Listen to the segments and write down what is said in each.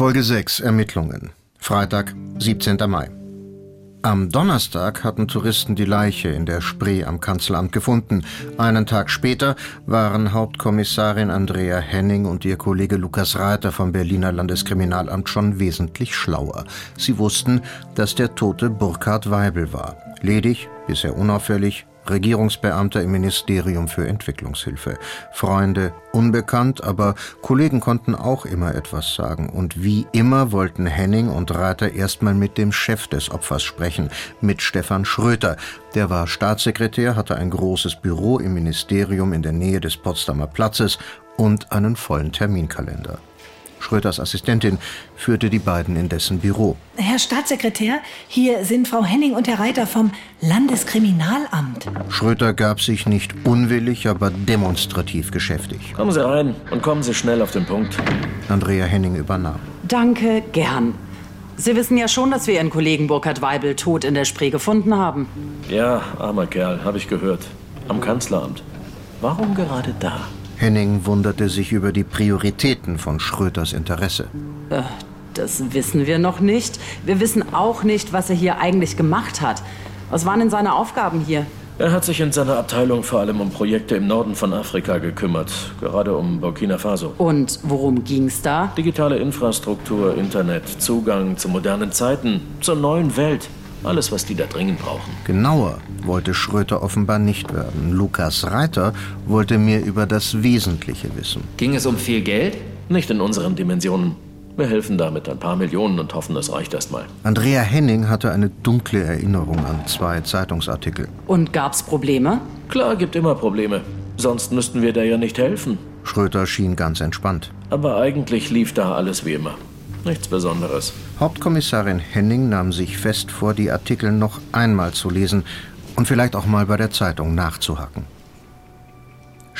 Folge 6 Ermittlungen. Freitag, 17. Mai. Am Donnerstag hatten Touristen die Leiche in der Spree am Kanzleramt gefunden. Einen Tag später waren Hauptkommissarin Andrea Henning und ihr Kollege Lukas Reiter vom Berliner Landeskriminalamt schon wesentlich schlauer. Sie wussten, dass der Tote Burkhard Weibel war. Ledig, bisher unauffällig, Regierungsbeamter im Ministerium für Entwicklungshilfe. Freunde unbekannt, aber Kollegen konnten auch immer etwas sagen. Und wie immer wollten Henning und Reiter erstmal mit dem Chef des Opfers sprechen, mit Stefan Schröter. Der war Staatssekretär, hatte ein großes Büro im Ministerium in der Nähe des Potsdamer Platzes und einen vollen Terminkalender. Schröters Assistentin führte die beiden in dessen Büro. Herr Staatssekretär, hier sind Frau Henning und Herr Reiter vom Landeskriminalamt. Schröter gab sich nicht unwillig, aber demonstrativ geschäftig. Kommen Sie rein und kommen Sie schnell auf den Punkt. Andrea Henning übernahm. Danke, gern. Sie wissen ja schon, dass wir Ihren Kollegen Burkhard Weibel tot in der Spree gefunden haben. Ja, armer Kerl, habe ich gehört. Am Kanzleramt. Warum gerade da? Henning wunderte sich über die Prioritäten von Schröters Interesse. Äh, das wissen wir noch nicht. Wir wissen auch nicht, was er hier eigentlich gemacht hat. Was waren denn seine Aufgaben hier? Er hat sich in seiner Abteilung vor allem um Projekte im Norden von Afrika gekümmert, gerade um Burkina Faso. Und worum ging's da? Digitale Infrastruktur, Internet, Zugang zu modernen Zeiten, zur neuen Welt. Alles, was die da dringend brauchen. Genauer wollte Schröter offenbar nicht werden. Lukas Reiter wollte mehr über das Wesentliche wissen. Ging es um viel Geld? Nicht in unseren Dimensionen. Wir helfen damit ein paar Millionen und hoffen, es reicht erstmal. Andrea Henning hatte eine dunkle Erinnerung an zwei Zeitungsartikel. Und gab's Probleme? Klar, gibt immer Probleme. Sonst müssten wir da ja nicht helfen. Schröter schien ganz entspannt. Aber eigentlich lief da alles wie immer. Nichts Besonderes. Hauptkommissarin Henning nahm sich fest vor, die Artikel noch einmal zu lesen und vielleicht auch mal bei der Zeitung nachzuhacken.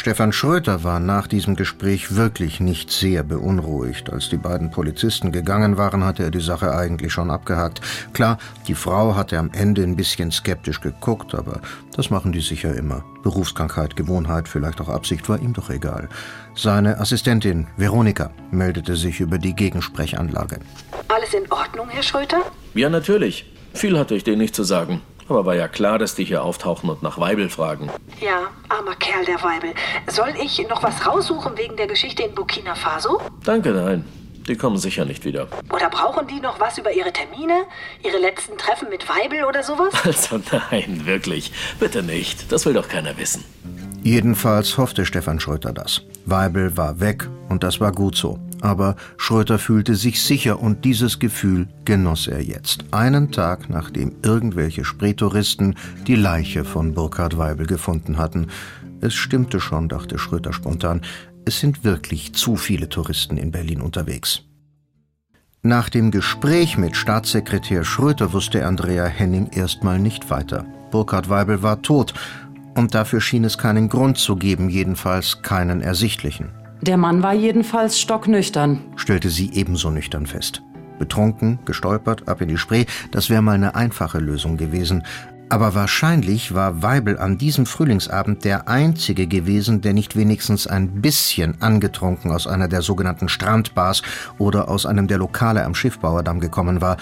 Stefan Schröter war nach diesem Gespräch wirklich nicht sehr beunruhigt. Als die beiden Polizisten gegangen waren, hatte er die Sache eigentlich schon abgehakt. Klar, die Frau hatte am Ende ein bisschen skeptisch geguckt, aber das machen die sicher immer. Berufskrankheit, Gewohnheit, vielleicht auch Absicht, war ihm doch egal. Seine Assistentin, Veronika, meldete sich über die Gegensprechanlage. Alles in Ordnung, Herr Schröter? Ja, natürlich. Viel hatte ich denen nicht zu sagen. Aber war ja klar, dass die hier auftauchen und nach Weibel fragen. Ja, armer Kerl, der Weibel. Soll ich noch was raussuchen wegen der Geschichte in Burkina Faso? Danke, nein. Die kommen sicher nicht wieder. Oder brauchen die noch was über ihre Termine? Ihre letzten Treffen mit Weibel oder sowas? Also nein, wirklich. Bitte nicht. Das will doch keiner wissen. Jedenfalls hoffte Stefan Schröter das. Weibel war weg und das war gut so. Aber Schröter fühlte sich sicher und dieses Gefühl genoss er jetzt. Einen Tag nachdem irgendwelche Spreetouristen die Leiche von Burkhard Weibel gefunden hatten. Es stimmte schon, dachte Schröter spontan. Es sind wirklich zu viele Touristen in Berlin unterwegs. Nach dem Gespräch mit Staatssekretär Schröter wusste Andrea Henning erstmal nicht weiter. Burkhard Weibel war tot und dafür schien es keinen Grund zu geben, jedenfalls keinen ersichtlichen. Der Mann war jedenfalls stocknüchtern, stellte sie ebenso nüchtern fest. Betrunken, gestolpert, ab in die Spree, das wäre mal eine einfache Lösung gewesen. Aber wahrscheinlich war Weibel an diesem Frühlingsabend der einzige gewesen, der nicht wenigstens ein bisschen angetrunken aus einer der sogenannten Strandbars oder aus einem der Lokale am Schiffbauerdamm gekommen war.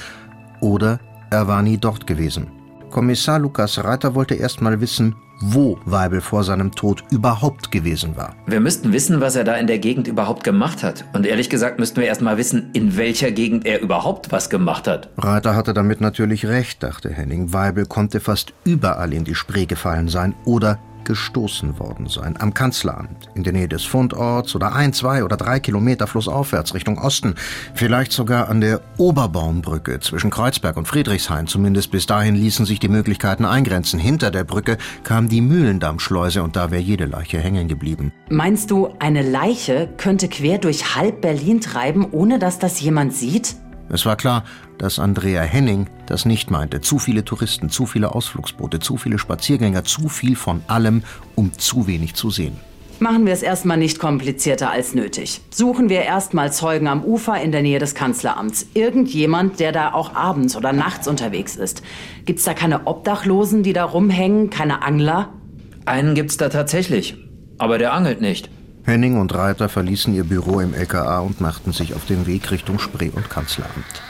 Oder er war nie dort gewesen. Kommissar Lukas Reiter wollte erst mal wissen, wo Weibel vor seinem Tod überhaupt gewesen war. Wir müssten wissen, was er da in der Gegend überhaupt gemacht hat. Und ehrlich gesagt müssten wir erst mal wissen, in welcher Gegend er überhaupt was gemacht hat. Reiter hatte damit natürlich recht, dachte Henning. Weibel konnte fast überall in die Spree gefallen sein oder gestoßen worden sein. Am Kanzleramt, in der Nähe des Fundorts oder ein, zwei oder drei Kilometer flussaufwärts Richtung Osten. Vielleicht sogar an der Oberbaumbrücke zwischen Kreuzberg und Friedrichshain. Zumindest bis dahin ließen sich die Möglichkeiten eingrenzen. Hinter der Brücke kam die Mühlendammschleuse und da wäre jede Leiche hängen geblieben. Meinst du, eine Leiche könnte quer durch halb Berlin treiben, ohne dass das jemand sieht? Es war klar, dass Andrea Henning das nicht meinte. Zu viele Touristen, zu viele Ausflugsboote, zu viele Spaziergänger, zu viel von allem, um zu wenig zu sehen. Machen wir es erstmal nicht komplizierter als nötig. Suchen wir erstmal Zeugen am Ufer in der Nähe des Kanzleramts. Irgendjemand, der da auch abends oder nachts unterwegs ist. Gibt's da keine Obdachlosen, die da rumhängen, keine Angler? Einen gibt's da tatsächlich, aber der angelt nicht. Henning und Reiter verließen ihr Büro im LKA und machten sich auf den Weg Richtung Spree und Kanzleramt.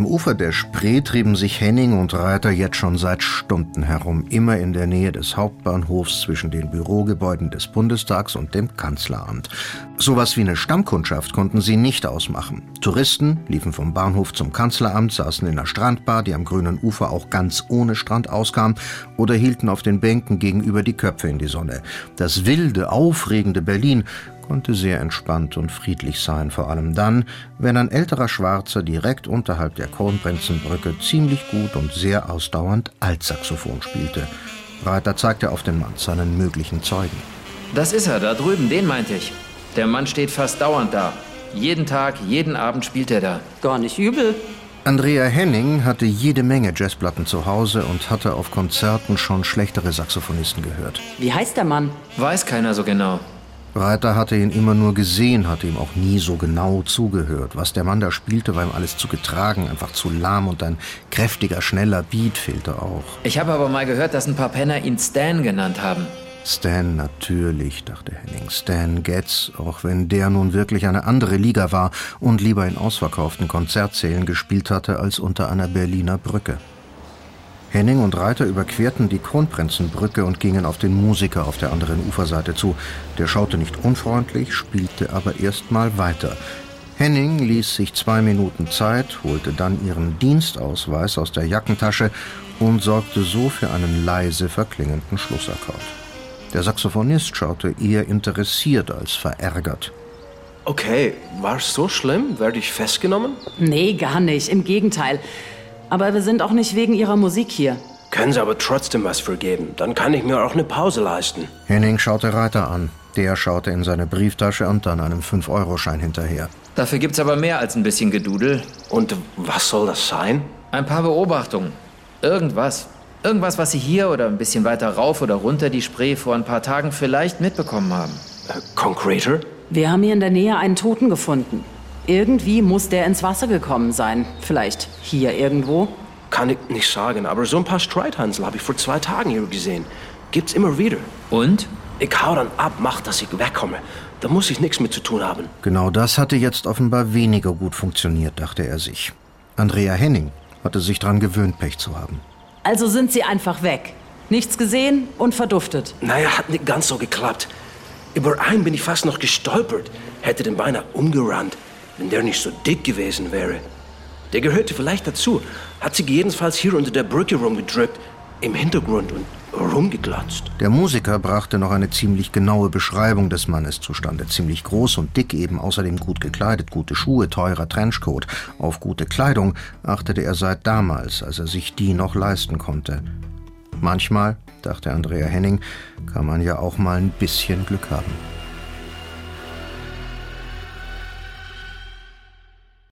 Am Ufer der Spree trieben sich Henning und Reiter jetzt schon seit Stunden herum, immer in der Nähe des Hauptbahnhofs zwischen den Bürogebäuden des Bundestags und dem Kanzleramt. Sowas wie eine Stammkundschaft konnten sie nicht ausmachen. Touristen liefen vom Bahnhof zum Kanzleramt, saßen in der Strandbar, die am grünen Ufer auch ganz ohne Strand auskam, oder hielten auf den Bänken gegenüber die Köpfe in die Sonne. Das wilde, aufregende Berlin konnte sehr entspannt und friedlich sein, vor allem dann, wenn ein älterer Schwarzer direkt unterhalb der Kronprinzenbrücke ziemlich gut und sehr ausdauernd Altsaxophon spielte. Reiter zeigte auf den Mann, seinen möglichen Zeugen. Das ist er, da drüben, den meinte ich. Der Mann steht fast dauernd da. Jeden Tag, jeden Abend spielt er da. Gar nicht übel. Andrea Henning hatte jede Menge Jazzplatten zu Hause und hatte auf Konzerten schon schlechtere Saxophonisten gehört. Wie heißt der Mann? Weiß keiner so genau. Reiter hatte ihn immer nur gesehen, hatte ihm auch nie so genau zugehört. Was der Mann da spielte, war ihm alles zu getragen, einfach zu lahm und ein kräftiger, schneller Beat fehlte auch. Ich habe aber mal gehört, dass ein paar Penner ihn Stan genannt haben. Stan natürlich, dachte Henning. Stan Getz, auch wenn der nun wirklich eine andere Liga war und lieber in ausverkauften Konzertsälen gespielt hatte als unter einer Berliner Brücke. Henning und Reiter überquerten die Kronprinzenbrücke und gingen auf den Musiker auf der anderen Uferseite zu. Der schaute nicht unfreundlich, spielte aber erst mal weiter. Henning ließ sich zwei Minuten Zeit, holte dann ihren Dienstausweis aus der Jackentasche und sorgte so für einen leise verklingenden Schlussakkord. Der Saxophonist schaute eher interessiert als verärgert. Okay, war's so schlimm? Werde ich festgenommen? Nee, gar nicht. Im Gegenteil. Aber wir sind auch nicht wegen Ihrer Musik hier. Können Sie aber trotzdem was vergeben. Dann kann ich mir auch eine Pause leisten. Henning schaute Reiter an. Der schaute in seine Brieftasche und dann einem 5-Euro-Schein hinterher. Dafür gibt's aber mehr als ein bisschen Gedudel. Und was soll das sein? Ein paar Beobachtungen. Irgendwas. Irgendwas, was Sie hier oder ein bisschen weiter rauf oder runter die Spree vor ein paar Tagen vielleicht mitbekommen haben. Äh, konkreter? Wir haben hier in der Nähe einen Toten gefunden. Irgendwie muss der ins Wasser gekommen sein. Vielleicht hier irgendwo. Kann ich nicht sagen, aber so ein paar Streithansel habe ich vor zwei Tagen hier gesehen. Gibt's immer wieder. Und? Ich hau dann ab, mach, dass ich wegkomme. Da muss ich nichts mit zu tun haben. Genau das hatte jetzt offenbar weniger gut funktioniert, dachte er sich. Andrea Henning hatte sich dran gewöhnt, Pech zu haben. Also sind Sie einfach weg. Nichts gesehen und verduftet. Naja, hat nicht ganz so geklappt. Über einen bin ich fast noch gestolpert. Hätte den beinahe umgerannt wenn der nicht so dick gewesen wäre. Der gehörte vielleicht dazu, hat sich jedenfalls hier unter der Brücke rumgedrückt, im Hintergrund und rumgeglotzt. Der Musiker brachte noch eine ziemlich genaue Beschreibung des Mannes zustande. Ziemlich groß und dick eben, außerdem gut gekleidet, gute Schuhe, teurer Trenchcoat. Auf gute Kleidung achtete er seit damals, als er sich die noch leisten konnte. Manchmal, dachte Andrea Henning, kann man ja auch mal ein bisschen Glück haben.